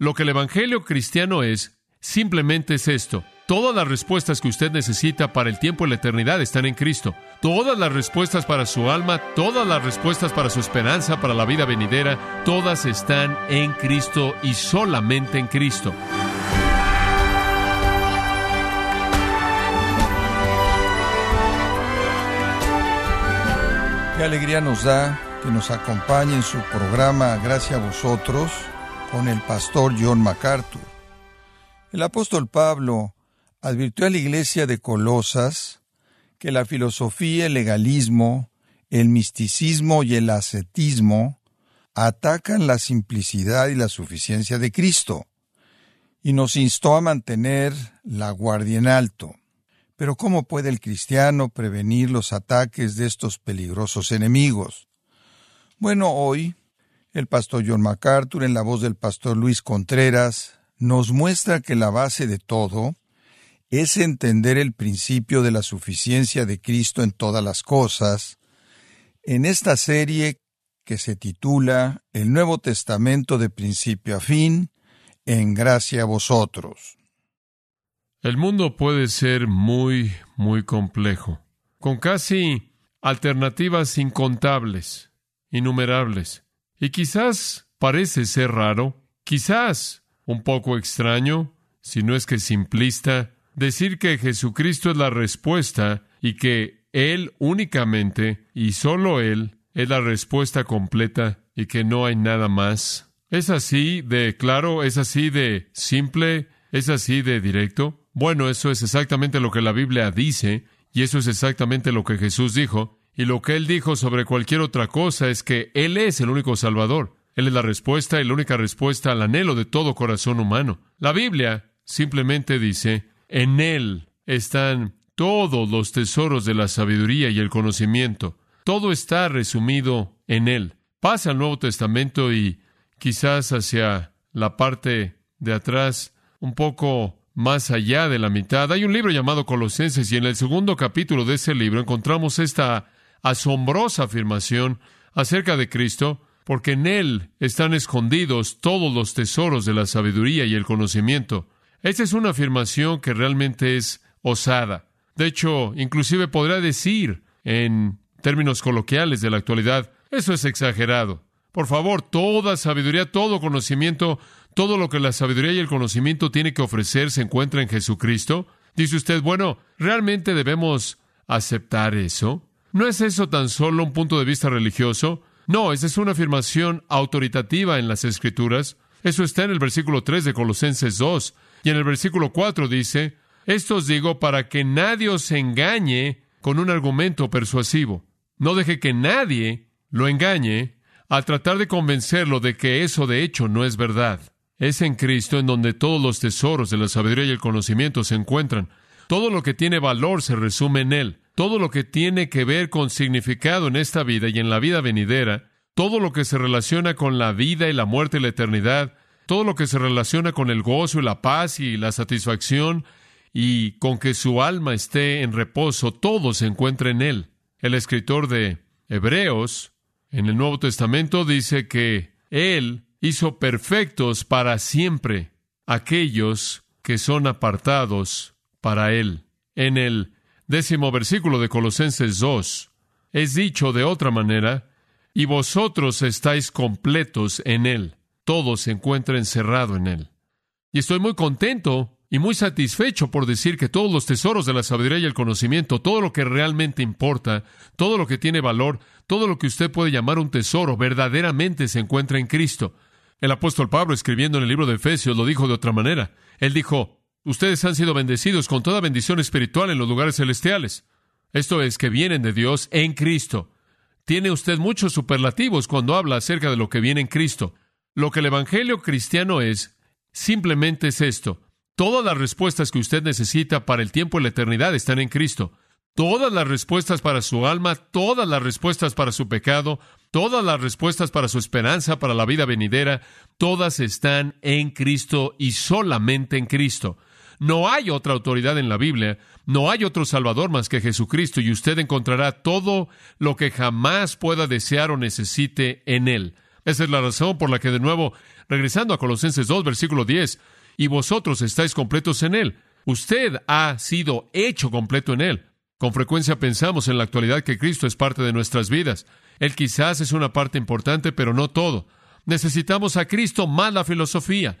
Lo que el Evangelio cristiano es, simplemente es esto. Todas las respuestas que usted necesita para el tiempo y la eternidad están en Cristo. Todas las respuestas para su alma, todas las respuestas para su esperanza, para la vida venidera, todas están en Cristo y solamente en Cristo. Qué alegría nos da que nos acompañe en su programa Gracias a vosotros con el pastor John MacArthur. El apóstol Pablo advirtió a la iglesia de Colosas que la filosofía, el legalismo, el misticismo y el ascetismo atacan la simplicidad y la suficiencia de Cristo, y nos instó a mantener la guardia en alto. Pero ¿cómo puede el cristiano prevenir los ataques de estos peligrosos enemigos? Bueno, hoy el pastor John MacArthur, en la voz del pastor Luis Contreras, nos muestra que la base de todo es entender el principio de la suficiencia de Cristo en todas las cosas, en esta serie que se titula El Nuevo Testamento de principio a fin, en gracia a vosotros. El mundo puede ser muy, muy complejo, con casi alternativas incontables, innumerables. Y quizás parece ser raro, quizás un poco extraño, si no es que simplista, decir que Jesucristo es la respuesta y que Él únicamente y solo Él es la respuesta completa y que no hay nada más. ¿Es así de claro? ¿Es así de simple? ¿Es así de directo? Bueno, eso es exactamente lo que la Biblia dice, y eso es exactamente lo que Jesús dijo, y lo que Él dijo sobre cualquier otra cosa es que Él es el único Salvador. Él es la respuesta y la única respuesta al anhelo de todo corazón humano. La Biblia simplemente dice, en Él están todos los tesoros de la sabiduría y el conocimiento. Todo está resumido en Él. Pasa al Nuevo Testamento y quizás hacia la parte de atrás, un poco más allá de la mitad. Hay un libro llamado Colosenses y en el segundo capítulo de ese libro encontramos esta asombrosa afirmación acerca de Cristo, porque en Él están escondidos todos los tesoros de la sabiduría y el conocimiento. Esta es una afirmación que realmente es osada. De hecho, inclusive podría decir, en términos coloquiales de la actualidad, eso es exagerado. Por favor, toda sabiduría, todo conocimiento todo lo que la sabiduría y el conocimiento tiene que ofrecer se encuentra en Jesucristo? Dice usted, bueno, ¿realmente debemos aceptar eso? ¿No es eso tan solo un punto de vista religioso? No, esa es una afirmación autoritativa en las Escrituras. Eso está en el versículo 3 de Colosenses 2. Y en el versículo 4 dice, esto os digo para que nadie os engañe con un argumento persuasivo. No deje que nadie lo engañe al tratar de convencerlo de que eso de hecho no es verdad. Es en Cristo en donde todos los tesoros de la sabiduría y el conocimiento se encuentran. Todo lo que tiene valor se resume en Él. Todo lo que tiene que ver con significado en esta vida y en la vida venidera, todo lo que se relaciona con la vida y la muerte y la eternidad, todo lo que se relaciona con el gozo y la paz y la satisfacción y con que su alma esté en reposo, todo se encuentra en Él. El escritor de Hebreos en el Nuevo Testamento dice que Él hizo perfectos para siempre aquellos que son apartados para Él. En el décimo versículo de Colosenses 2 es dicho de otra manera, y vosotros estáis completos en Él. Todo se encuentra encerrado en Él. Y estoy muy contento y muy satisfecho por decir que todos los tesoros de la sabiduría y el conocimiento, todo lo que realmente importa, todo lo que tiene valor, todo lo que usted puede llamar un tesoro, verdaderamente se encuentra en Cristo. El apóstol Pablo, escribiendo en el libro de Efesios, lo dijo de otra manera. Él dijo, ustedes han sido bendecidos con toda bendición espiritual en los lugares celestiales. Esto es, que vienen de Dios en Cristo. Tiene usted muchos superlativos cuando habla acerca de lo que viene en Cristo. Lo que el Evangelio cristiano es, simplemente es esto. Todas las respuestas que usted necesita para el tiempo y la eternidad están en Cristo. Todas las respuestas para su alma, todas las respuestas para su pecado, Todas las respuestas para su esperanza, para la vida venidera, todas están en Cristo y solamente en Cristo. No hay otra autoridad en la Biblia, no hay otro Salvador más que Jesucristo y usted encontrará todo lo que jamás pueda desear o necesite en Él. Esa es la razón por la que de nuevo, regresando a Colosenses 2, versículo 10, y vosotros estáis completos en Él. Usted ha sido hecho completo en Él. Con frecuencia pensamos en la actualidad que Cristo es parte de nuestras vidas. Él quizás es una parte importante, pero no todo. Necesitamos a Cristo más la filosofía.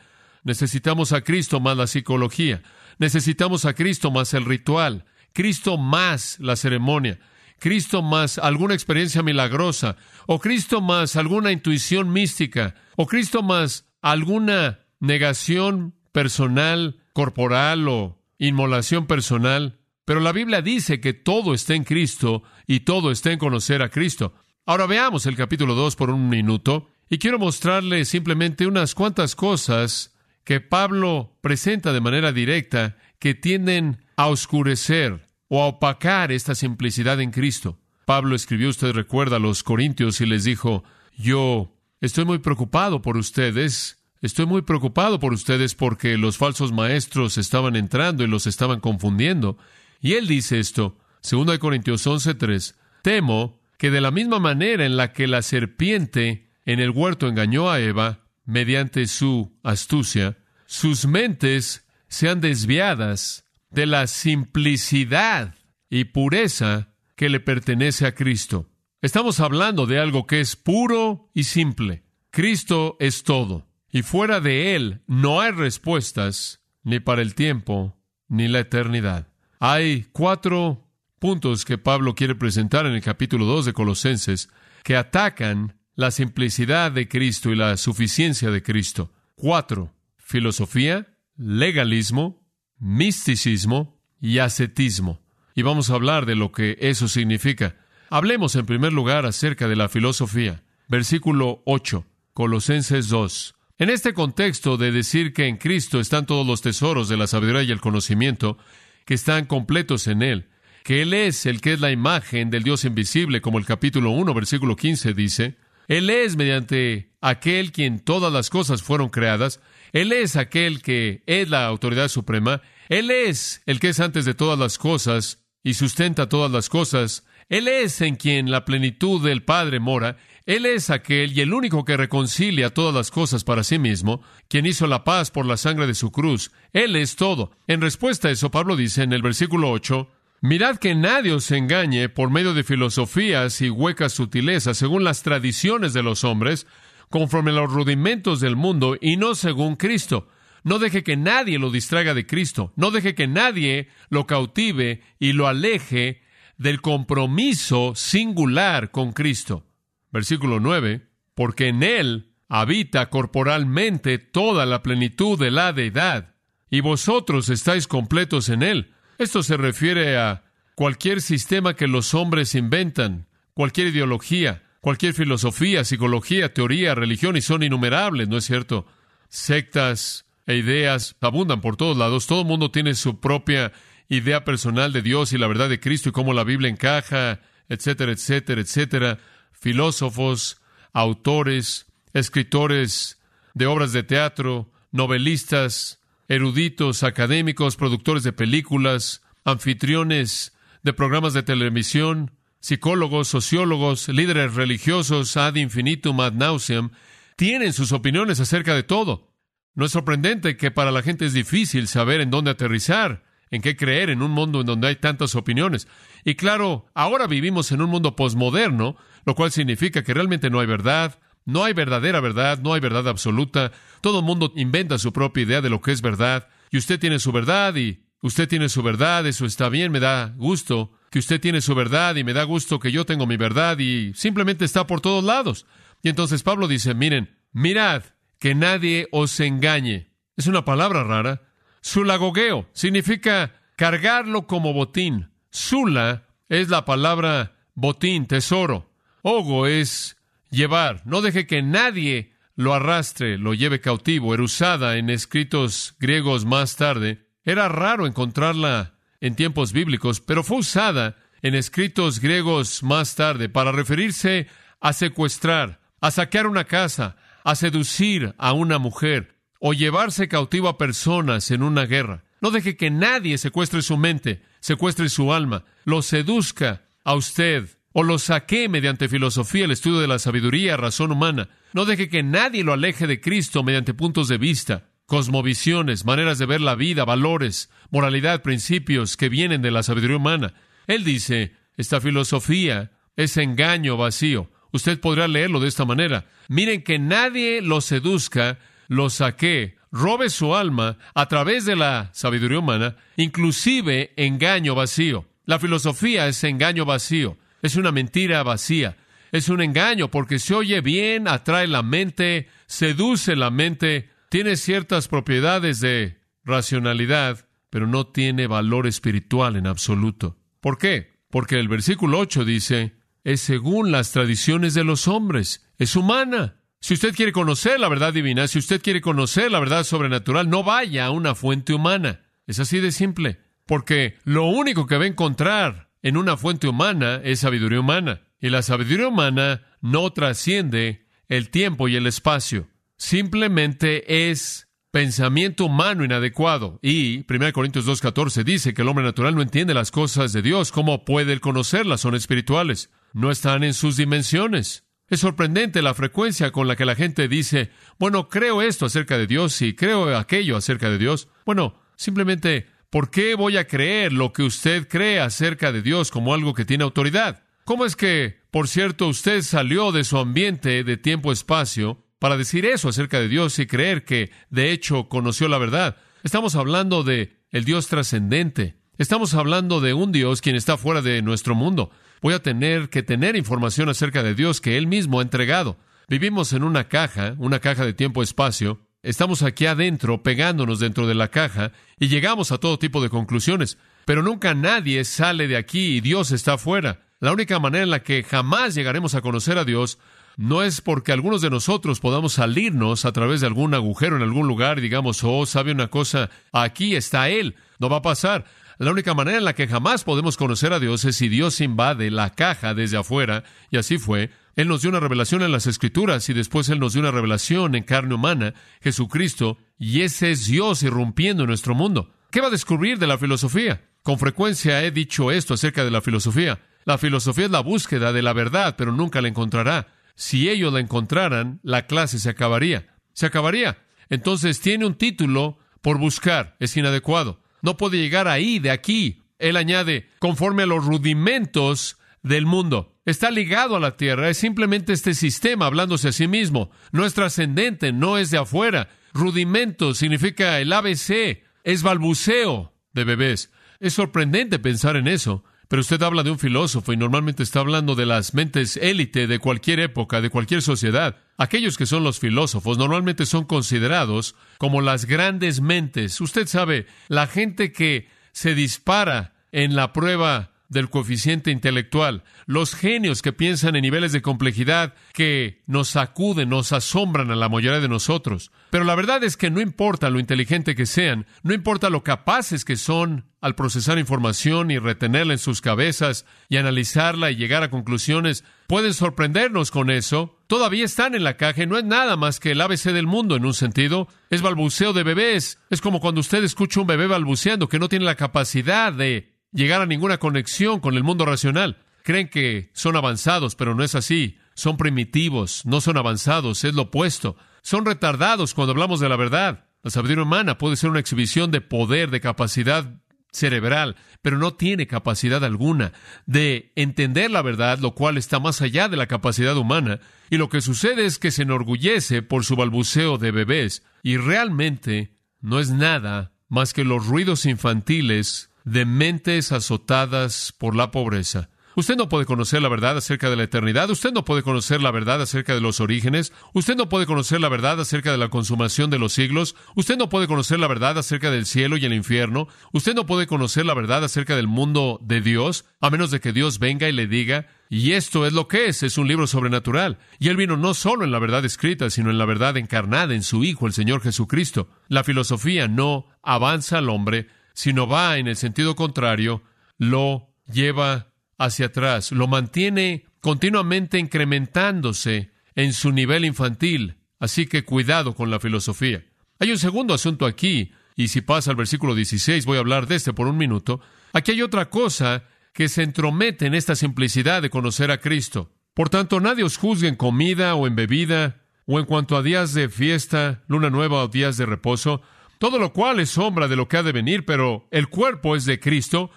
Necesitamos a Cristo más la psicología. Necesitamos a Cristo más el ritual. Cristo más la ceremonia. Cristo más alguna experiencia milagrosa. O Cristo más alguna intuición mística. O Cristo más alguna negación personal, corporal o inmolación personal. Pero la Biblia dice que todo está en Cristo y todo está en conocer a Cristo. Ahora veamos el capítulo 2 por un minuto y quiero mostrarle simplemente unas cuantas cosas que Pablo presenta de manera directa que tienden a oscurecer o a opacar esta simplicidad en Cristo. Pablo escribió, usted recuerda, a los Corintios y les dijo, yo estoy muy preocupado por ustedes, estoy muy preocupado por ustedes porque los falsos maestros estaban entrando y los estaban confundiendo y él dice esto, 2 Corintios 11:3, temo que de la misma manera en la que la serpiente en el huerto engañó a Eva mediante su astucia, sus mentes sean desviadas de la simplicidad y pureza que le pertenece a Cristo. Estamos hablando de algo que es puro y simple. Cristo es todo, y fuera de Él no hay respuestas ni para el tiempo ni la eternidad. Hay cuatro puntos que Pablo quiere presentar en el capítulo 2 de Colosenses que atacan la simplicidad de Cristo y la suficiencia de Cristo. Cuatro. Filosofía, legalismo, misticismo y ascetismo. Y vamos a hablar de lo que eso significa. Hablemos en primer lugar acerca de la filosofía. Versículo 8, Colosenses 2. En este contexto de decir que en Cristo están todos los tesoros de la sabiduría y el conocimiento, que están completos en Él, que Él es el que es la imagen del Dios invisible, como el capítulo 1, versículo 15 dice, Él es mediante aquel quien todas las cosas fueron creadas, Él es aquel que es la autoridad suprema, Él es el que es antes de todas las cosas y sustenta todas las cosas, Él es en quien la plenitud del Padre mora, él es aquel y el único que reconcilia todas las cosas para sí mismo, quien hizo la paz por la sangre de su cruz. Él es todo. En respuesta a eso, Pablo dice en el versículo 8, Mirad que nadie os engañe por medio de filosofías y huecas sutilezas, según las tradiciones de los hombres, conforme a los rudimentos del mundo y no según Cristo. No deje que nadie lo distraiga de Cristo. No deje que nadie lo cautive y lo aleje del compromiso singular con Cristo. Versículo 9, porque en Él habita corporalmente toda la plenitud de la deidad, y vosotros estáis completos en Él. Esto se refiere a cualquier sistema que los hombres inventan, cualquier ideología, cualquier filosofía, psicología, teoría, religión, y son innumerables, ¿no es cierto? Sectas e ideas abundan por todos lados. Todo el mundo tiene su propia idea personal de Dios y la verdad de Cristo y cómo la Biblia encaja, etcétera, etcétera, etcétera filósofos, autores, escritores de obras de teatro, novelistas, eruditos, académicos, productores de películas, anfitriones de programas de televisión, psicólogos, sociólogos, líderes religiosos ad infinitum ad nauseam, tienen sus opiniones acerca de todo. No es sorprendente que para la gente es difícil saber en dónde aterrizar, en qué creer en un mundo en donde hay tantas opiniones. Y claro, ahora vivimos en un mundo posmoderno lo cual significa que realmente no hay verdad, no hay verdadera verdad, no hay verdad absoluta. Todo el mundo inventa su propia idea de lo que es verdad, y usted tiene su verdad y usted tiene su verdad, eso está bien, me da gusto que usted tiene su verdad y me da gusto que yo tengo mi verdad y simplemente está por todos lados. Y entonces Pablo dice, miren, mirad, que nadie os engañe. Es una palabra rara. Sulagogeo significa cargarlo como botín. Sula es la palabra botín, tesoro. Ogo es llevar. No deje que nadie lo arrastre, lo lleve cautivo. Era usada en escritos griegos más tarde. Era raro encontrarla en tiempos bíblicos, pero fue usada en escritos griegos más tarde para referirse a secuestrar, a saquear una casa, a seducir a una mujer o llevarse cautivo a personas en una guerra. No deje que nadie secuestre su mente, secuestre su alma, lo seduzca a usted o lo saqué mediante filosofía, el estudio de la sabiduría, razón humana. No deje que nadie lo aleje de Cristo mediante puntos de vista, cosmovisiones, maneras de ver la vida, valores, moralidad, principios que vienen de la sabiduría humana. Él dice, esta filosofía es engaño vacío. Usted podrá leerlo de esta manera. Miren que nadie lo seduzca, lo saque, robe su alma a través de la sabiduría humana, inclusive engaño vacío. La filosofía es engaño vacío, es una mentira vacía, es un engaño porque se oye bien, atrae la mente, seduce la mente, tiene ciertas propiedades de racionalidad, pero no tiene valor espiritual en absoluto. ¿Por qué? Porque el versículo 8 dice, es según las tradiciones de los hombres, es humana. Si usted quiere conocer la verdad divina, si usted quiere conocer la verdad sobrenatural, no vaya a una fuente humana. Es así de simple. Porque lo único que va a encontrar en una fuente humana es sabiduría humana. Y la sabiduría humana no trasciende el tiempo y el espacio. Simplemente es pensamiento humano inadecuado. Y 1 Corintios 2.14 dice que el hombre natural no entiende las cosas de Dios. ¿Cómo puede él conocerlas? Son espirituales. No están en sus dimensiones. Es sorprendente la frecuencia con la que la gente dice, bueno, creo esto acerca de Dios y creo aquello acerca de Dios. Bueno, simplemente, ¿por qué voy a creer lo que usted cree acerca de Dios como algo que tiene autoridad? ¿Cómo es que, por cierto, usted salió de su ambiente de tiempo-espacio para decir eso acerca de Dios y creer que de hecho conoció la verdad. Estamos hablando de el Dios trascendente. Estamos hablando de un Dios quien está fuera de nuestro mundo. Voy a tener que tener información acerca de Dios que Él mismo ha entregado. Vivimos en una caja, una caja de tiempo-espacio. Estamos aquí adentro, pegándonos dentro de la caja, y llegamos a todo tipo de conclusiones. Pero nunca nadie sale de aquí y Dios está afuera. La única manera en la que jamás llegaremos a conocer a Dios no es porque algunos de nosotros podamos salirnos a través de algún agujero en algún lugar y digamos, oh, sabe una cosa, aquí está Él. No va a pasar. La única manera en la que jamás podemos conocer a Dios es si Dios invade la caja desde afuera, y así fue. Él nos dio una revelación en las Escrituras y después Él nos dio una revelación en carne humana, Jesucristo, y ese es Dios irrumpiendo en nuestro mundo. ¿Qué va a descubrir de la filosofía? Con frecuencia he dicho esto acerca de la filosofía. La filosofía es la búsqueda de la verdad, pero nunca la encontrará. Si ellos la encontraran, la clase se acabaría. Se acabaría. Entonces tiene un título por buscar. Es inadecuado. No puede llegar ahí, de aquí. Él añade, conforme a los rudimentos del mundo. Está ligado a la tierra. Es simplemente este sistema hablándose a sí mismo. No es trascendente, no es de afuera. Rudimento significa el ABC. Es balbuceo de bebés. Es sorprendente pensar en eso. Pero usted habla de un filósofo y normalmente está hablando de las mentes élite de cualquier época, de cualquier sociedad. Aquellos que son los filósofos normalmente son considerados como las grandes mentes. Usted sabe, la gente que se dispara en la prueba del coeficiente intelectual, los genios que piensan en niveles de complejidad que nos sacuden, nos asombran a la mayoría de nosotros. Pero la verdad es que no importa lo inteligente que sean, no importa lo capaces que son al procesar información y retenerla en sus cabezas y analizarla y llegar a conclusiones, pueden sorprendernos con eso. Todavía están en la caja y no es nada más que el ABC del mundo en un sentido. Es balbuceo de bebés. Es como cuando usted escucha un bebé balbuceando que no tiene la capacidad de llegar a ninguna conexión con el mundo racional. Creen que son avanzados, pero no es así. Son primitivos, no son avanzados, es lo opuesto. Son retardados cuando hablamos de la verdad. La sabiduría humana puede ser una exhibición de poder, de capacidad cerebral, pero no tiene capacidad alguna de entender la verdad, lo cual está más allá de la capacidad humana. Y lo que sucede es que se enorgullece por su balbuceo de bebés y realmente no es nada más que los ruidos infantiles de mentes azotadas por la pobreza. Usted no puede conocer la verdad acerca de la eternidad, usted no puede conocer la verdad acerca de los orígenes, usted no puede conocer la verdad acerca de la consumación de los siglos, usted no puede conocer la verdad acerca del cielo y el infierno, usted no puede conocer la verdad acerca del mundo de Dios, a menos de que Dios venga y le diga, y esto es lo que es, es un libro sobrenatural. Y él vino no solo en la verdad escrita, sino en la verdad encarnada en su Hijo, el Señor Jesucristo. La filosofía no avanza al hombre, sino va en el sentido contrario, lo lleva hacia atrás, lo mantiene continuamente incrementándose en su nivel infantil. Así que cuidado con la filosofía. Hay un segundo asunto aquí, y si pasa al versículo 16, voy a hablar de este por un minuto. Aquí hay otra cosa que se entromete en esta simplicidad de conocer a Cristo. Por tanto, nadie os juzgue en comida o en bebida, o en cuanto a días de fiesta, luna nueva o días de reposo, todo lo cual es sombra de lo que ha de venir, pero el cuerpo es de Cristo,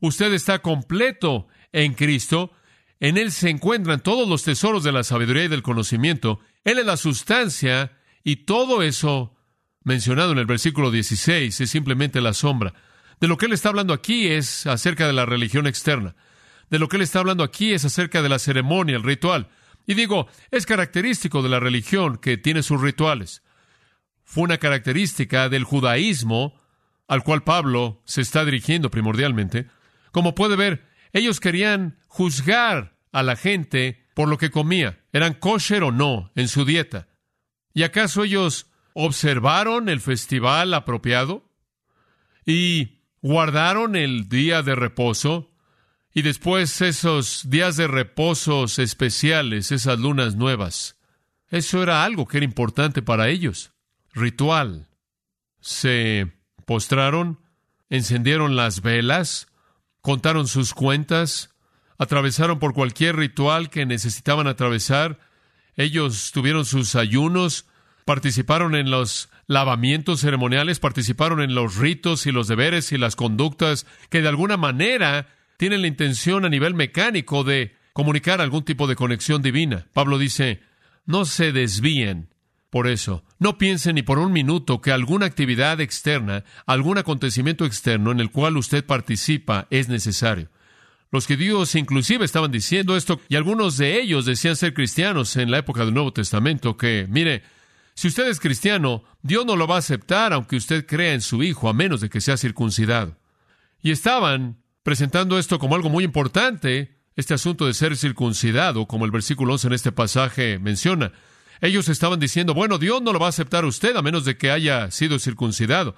usted está completo en Cristo, en Él se encuentran todos los tesoros de la sabiduría y del conocimiento, Él es la sustancia y todo eso mencionado en el versículo 16 es simplemente la sombra. De lo que Él está hablando aquí es acerca de la religión externa. De lo que Él está hablando aquí es acerca de la ceremonia, el ritual. Y digo, es característico de la religión que tiene sus rituales. Fue una característica del judaísmo al cual Pablo se está dirigiendo primordialmente. Como puede ver, ellos querían juzgar a la gente por lo que comía, eran kosher o no en su dieta. ¿Y acaso ellos observaron el festival apropiado? ¿Y guardaron el día de reposo? Y después esos días de reposos especiales, esas lunas nuevas. Eso era algo que era importante para ellos. Ritual. Se postraron, encendieron las velas, contaron sus cuentas, atravesaron por cualquier ritual que necesitaban atravesar. Ellos tuvieron sus ayunos, participaron en los lavamientos ceremoniales, participaron en los ritos y los deberes y las conductas que de alguna manera tienen la intención a nivel mecánico de comunicar algún tipo de conexión divina. Pablo dice, no se desvíen por eso. No piensen ni por un minuto que alguna actividad externa, algún acontecimiento externo en el cual usted participa es necesario. Los judíos inclusive estaban diciendo esto y algunos de ellos decían ser cristianos en la época del Nuevo Testamento que, mire, si usted es cristiano, Dios no lo va a aceptar aunque usted crea en su Hijo a menos de que sea circuncidado. Y estaban presentando esto como algo muy importante, este asunto de ser circuncidado, como el versículo 11 en este pasaje menciona. Ellos estaban diciendo, bueno, Dios no lo va a aceptar usted a menos de que haya sido circuncidado.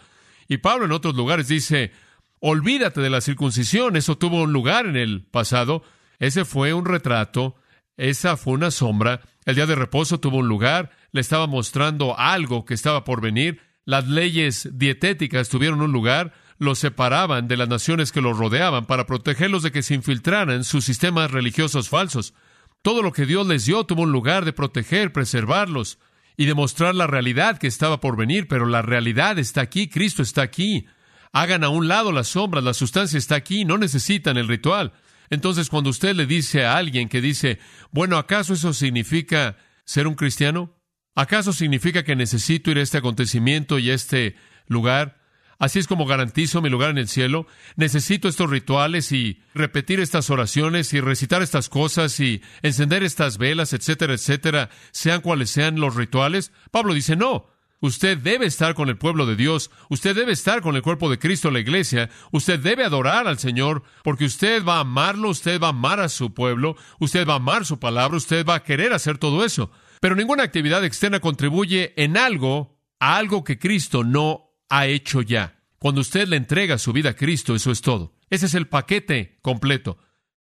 Y Pablo en otros lugares dice, olvídate de la circuncisión, eso tuvo un lugar en el pasado, ese fue un retrato, esa fue una sombra, el día de reposo tuvo un lugar, le estaba mostrando algo que estaba por venir, las leyes dietéticas tuvieron un lugar, los separaban de las naciones que los rodeaban para protegerlos de que se infiltraran sus sistemas religiosos falsos. Todo lo que Dios les dio tuvo un lugar de proteger, preservarlos y demostrar la realidad que estaba por venir, pero la realidad está aquí, Cristo está aquí. Hagan a un lado las sombras, la sustancia está aquí, no necesitan el ritual. Entonces, cuando usted le dice a alguien que dice, bueno, ¿acaso eso significa ser un cristiano? ¿Acaso significa que necesito ir a este acontecimiento y a este lugar? Así es como garantizo mi lugar en el cielo. Necesito estos rituales y repetir estas oraciones y recitar estas cosas y encender estas velas, etcétera, etcétera, sean cuales sean los rituales. Pablo dice, no. Usted debe estar con el pueblo de Dios, usted debe estar con el cuerpo de Cristo, la iglesia, usted debe adorar al Señor, porque usted va a amarlo, usted va a amar a su pueblo, usted va a amar su palabra, usted va a querer hacer todo eso. Pero ninguna actividad externa contribuye en algo a algo que Cristo no ha hecho ya. Cuando usted le entrega su vida a Cristo, eso es todo. Ese es el paquete completo.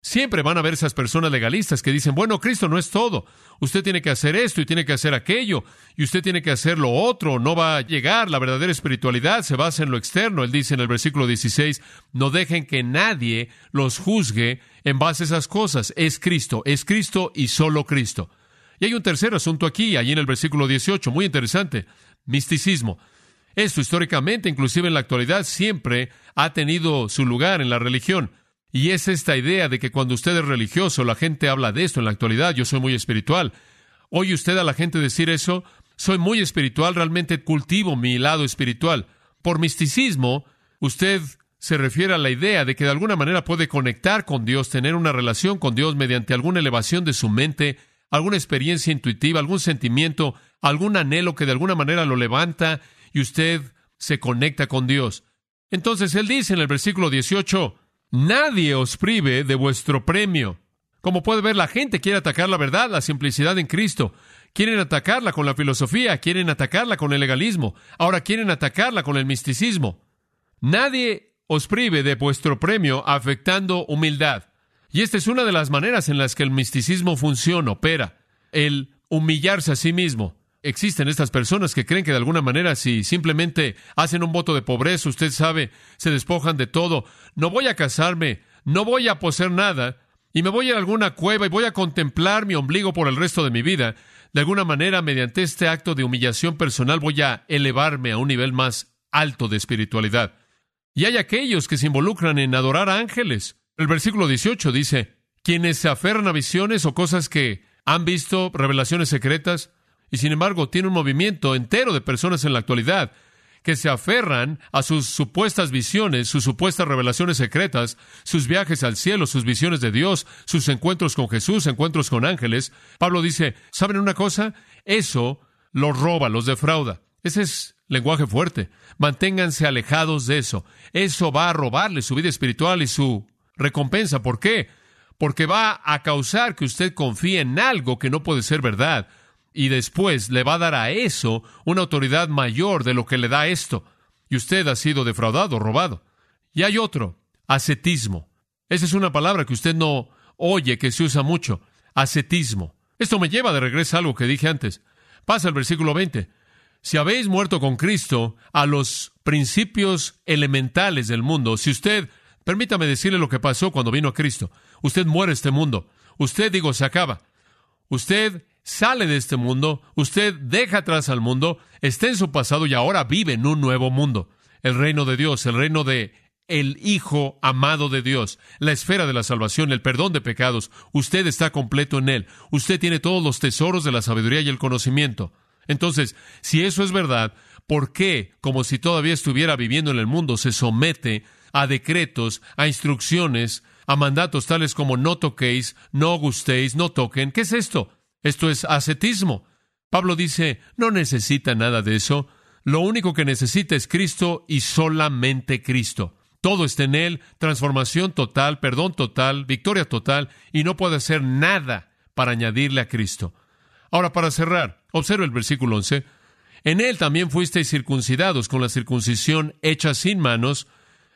Siempre van a haber esas personas legalistas que dicen, bueno, Cristo no es todo. Usted tiene que hacer esto y tiene que hacer aquello, y usted tiene que hacer lo otro, no va a llegar. La verdadera espiritualidad se basa en lo externo. Él dice en el versículo 16, no dejen que nadie los juzgue en base a esas cosas. Es Cristo, es Cristo y solo Cristo. Y hay un tercer asunto aquí, allí en el versículo 18, muy interesante, misticismo. Esto históricamente, inclusive en la actualidad, siempre ha tenido su lugar en la religión. Y es esta idea de que cuando usted es religioso, la gente habla de esto en la actualidad, yo soy muy espiritual. ¿Oye usted a la gente decir eso? Soy muy espiritual, realmente cultivo mi lado espiritual. Por misticismo, usted se refiere a la idea de que de alguna manera puede conectar con Dios, tener una relación con Dios mediante alguna elevación de su mente, alguna experiencia intuitiva, algún sentimiento, algún anhelo que de alguna manera lo levanta y usted se conecta con Dios. Entonces Él dice en el versículo 18, nadie os prive de vuestro premio. Como puede ver, la gente quiere atacar la verdad, la simplicidad en Cristo. Quieren atacarla con la filosofía, quieren atacarla con el legalismo, ahora quieren atacarla con el misticismo. Nadie os prive de vuestro premio afectando humildad. Y esta es una de las maneras en las que el misticismo funciona, opera, el humillarse a sí mismo existen estas personas que creen que de alguna manera si simplemente hacen un voto de pobreza, usted sabe, se despojan de todo, no voy a casarme, no voy a poseer nada, y me voy a alguna cueva y voy a contemplar mi ombligo por el resto de mi vida, De alguna manera, mediante este acto de humillación personal, voy a elevarme a un nivel más alto de espiritualidad. Y hay aquellos que se involucran en adorar a ángeles. El versículo 18 dice, quienes se aferran a visiones o cosas que han visto, revelaciones secretas, y sin embargo tiene un movimiento entero de personas en la actualidad que se aferran a sus supuestas visiones, sus supuestas revelaciones secretas, sus viajes al cielo, sus visiones de Dios, sus encuentros con Jesús, encuentros con ángeles. Pablo dice, ¿saben una cosa? Eso los roba, los defrauda. Ese es lenguaje fuerte. Manténganse alejados de eso. Eso va a robarle su vida espiritual y su recompensa. ¿Por qué? Porque va a causar que usted confíe en algo que no puede ser verdad y después le va a dar a eso una autoridad mayor de lo que le da esto. Y usted ha sido defraudado, robado. Y hay otro, ascetismo. Esa es una palabra que usted no oye, que se usa mucho. Ascetismo. Esto me lleva de regreso a algo que dije antes. Pasa el versículo 20. Si habéis muerto con Cristo a los principios elementales del mundo, si usted, permítame decirle lo que pasó cuando vino a Cristo, usted muere este mundo, usted, digo, se acaba. Usted sale de este mundo, usted deja atrás al mundo, está en su pasado y ahora vive en un nuevo mundo. El reino de Dios, el reino de el Hijo amado de Dios, la esfera de la salvación, el perdón de pecados. Usted está completo en él. Usted tiene todos los tesoros de la sabiduría y el conocimiento. Entonces, si eso es verdad, ¿por qué, como si todavía estuviera viviendo en el mundo, se somete a decretos, a instrucciones, a mandatos tales como no toquéis, no gustéis, no toquen? ¿Qué es esto? Esto es ascetismo. Pablo dice, no necesita nada de eso. Lo único que necesita es Cristo y solamente Cristo. Todo está en Él, transformación total, perdón total, victoria total, y no puede hacer nada para añadirle a Cristo. Ahora, para cerrar, observe el versículo 11. En Él también fuisteis circuncidados con la circuncisión hecha sin manos,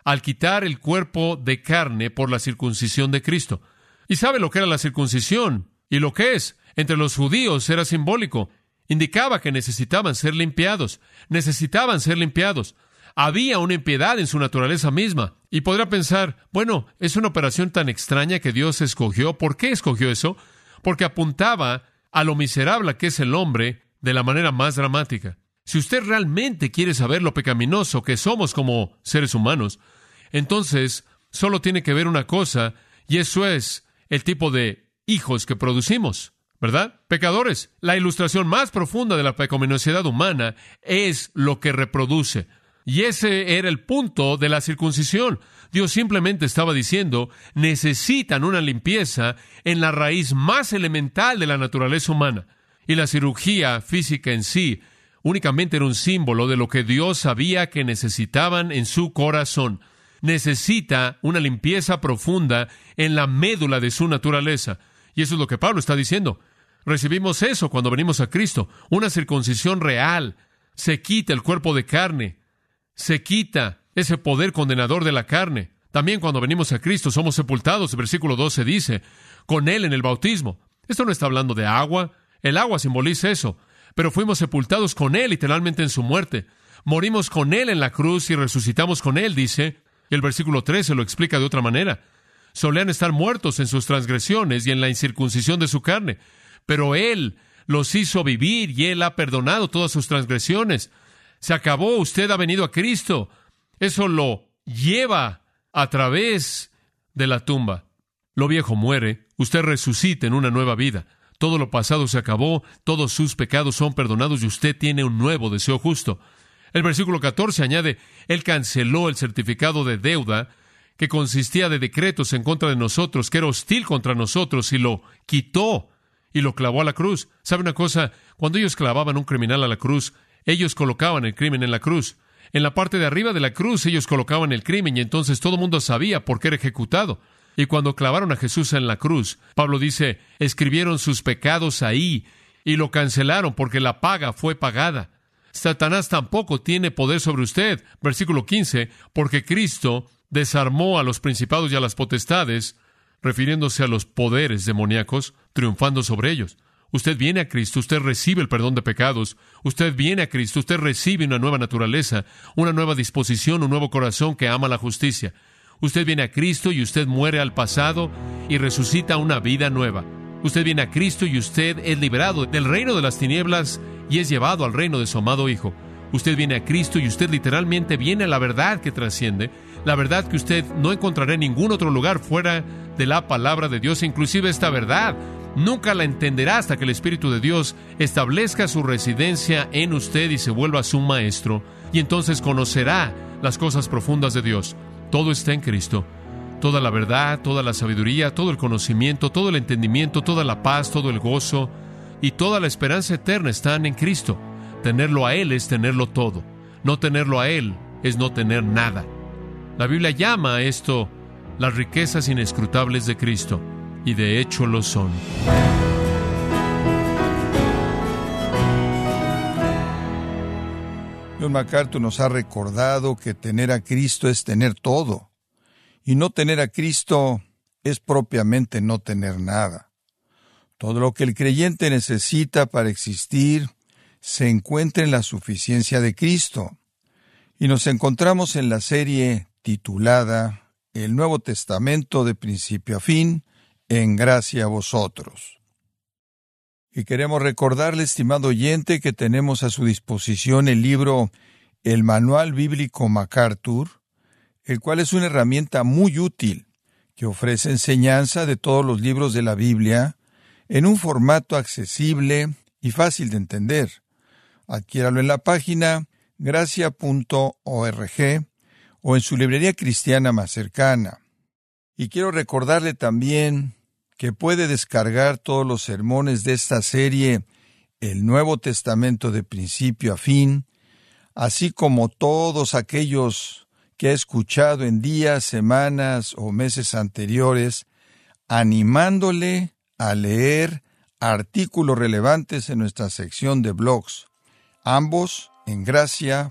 al quitar el cuerpo de carne por la circuncisión de Cristo. ¿Y sabe lo que era la circuncisión? ¿Y lo que es? entre los judíos era simbólico. Indicaba que necesitaban ser limpiados, necesitaban ser limpiados. Había una impiedad en su naturaleza misma. Y podrá pensar, bueno, es una operación tan extraña que Dios escogió. ¿Por qué escogió eso? Porque apuntaba a lo miserable que es el hombre de la manera más dramática. Si usted realmente quiere saber lo pecaminoso que somos como seres humanos, entonces solo tiene que ver una cosa, y eso es el tipo de hijos que producimos. ¿verdad? Pecadores. La ilustración más profunda de la pecaminosidad humana es lo que reproduce. Y ese era el punto de la circuncisión. Dios simplemente estaba diciendo, necesitan una limpieza en la raíz más elemental de la naturaleza humana. Y la cirugía física en sí únicamente era un símbolo de lo que Dios sabía que necesitaban en su corazón. Necesita una limpieza profunda en la médula de su naturaleza. Y eso es lo que Pablo está diciendo. Recibimos eso cuando venimos a Cristo, una circuncisión real. Se quita el cuerpo de carne, se quita ese poder condenador de la carne. También cuando venimos a Cristo somos sepultados, versículo 12 dice, con Él en el bautismo. Esto no está hablando de agua, el agua simboliza eso, pero fuimos sepultados con Él literalmente en su muerte. Morimos con Él en la cruz y resucitamos con Él, dice. Y el versículo 13 lo explica de otra manera. Solían estar muertos en sus transgresiones y en la incircuncisión de su carne pero Él los hizo vivir y Él ha perdonado todas sus transgresiones. Se acabó, usted ha venido a Cristo. Eso lo lleva a través de la tumba. Lo viejo muere, usted resucita en una nueva vida. Todo lo pasado se acabó, todos sus pecados son perdonados y usted tiene un nuevo deseo justo. El versículo 14 añade, Él canceló el certificado de deuda que consistía de decretos en contra de nosotros, que era hostil contra nosotros, y lo quitó y lo clavó a la cruz. ¿Sabe una cosa? Cuando ellos clavaban un criminal a la cruz, ellos colocaban el crimen en la cruz. En la parte de arriba de la cruz ellos colocaban el crimen y entonces todo el mundo sabía por qué era ejecutado. Y cuando clavaron a Jesús en la cruz, Pablo dice, escribieron sus pecados ahí y lo cancelaron porque la paga fue pagada. Satanás tampoco tiene poder sobre usted. Versículo 15, porque Cristo desarmó a los principados y a las potestades refiriéndose a los poderes demoníacos, triunfando sobre ellos. Usted viene a Cristo, usted recibe el perdón de pecados, usted viene a Cristo, usted recibe una nueva naturaleza, una nueva disposición, un nuevo corazón que ama la justicia. Usted viene a Cristo y usted muere al pasado y resucita una vida nueva. Usted viene a Cristo y usted es liberado del reino de las tinieblas y es llevado al reino de su amado Hijo. Usted viene a Cristo y usted literalmente viene a la verdad que trasciende, la verdad que usted no encontrará en ningún otro lugar fuera de la palabra de Dios, inclusive esta verdad. Nunca la entenderá hasta que el Espíritu de Dios establezca su residencia en usted y se vuelva su maestro, y entonces conocerá las cosas profundas de Dios. Todo está en Cristo. Toda la verdad, toda la sabiduría, todo el conocimiento, todo el entendimiento, toda la paz, todo el gozo y toda la esperanza eterna están en Cristo. Tenerlo a Él es tenerlo todo. No tenerlo a Él es no tener nada. La Biblia llama a esto las riquezas inescrutables de Cristo, y de hecho lo son. John MacArthur nos ha recordado que tener a Cristo es tener todo, y no tener a Cristo es propiamente no tener nada. Todo lo que el creyente necesita para existir se encuentra en la suficiencia de Cristo. Y nos encontramos en la serie titulada El Nuevo Testamento de principio a fin, en gracia a vosotros. Y queremos recordarle, estimado oyente, que tenemos a su disposición el libro El Manual Bíblico MacArthur, el cual es una herramienta muy útil que ofrece enseñanza de todos los libros de la Biblia en un formato accesible y fácil de entender. Adquiéralo en la página gracia.org o en su librería cristiana más cercana. Y quiero recordarle también que puede descargar todos los sermones de esta serie El Nuevo Testamento de principio a fin, así como todos aquellos que ha escuchado en días, semanas o meses anteriores, animándole a leer artículos relevantes en nuestra sección de blogs, ambos en gracia.org.